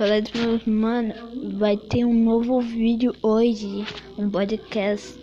Fala aí meus mano, vai ter um novo vídeo hoje, um podcast.